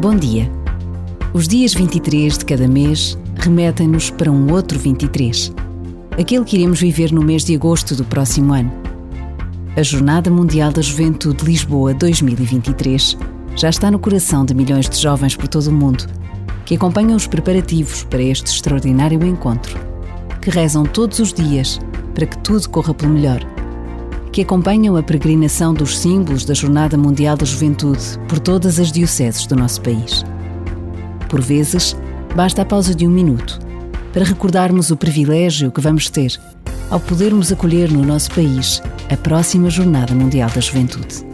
Bom dia. Os dias 23 de cada mês remetem-nos para um outro 23, aquele que iremos viver no mês de agosto do próximo ano. A Jornada Mundial da Juventude Lisboa 2023 já está no coração de milhões de jovens por todo o mundo que acompanham os preparativos para este extraordinário encontro, que rezam todos os dias para que tudo corra pelo melhor que acompanham a peregrinação dos símbolos da Jornada Mundial da Juventude por todas as dioceses do nosso país. Por vezes, basta a pausa de um minuto para recordarmos o privilégio que vamos ter ao podermos acolher no nosso país a próxima Jornada Mundial da Juventude.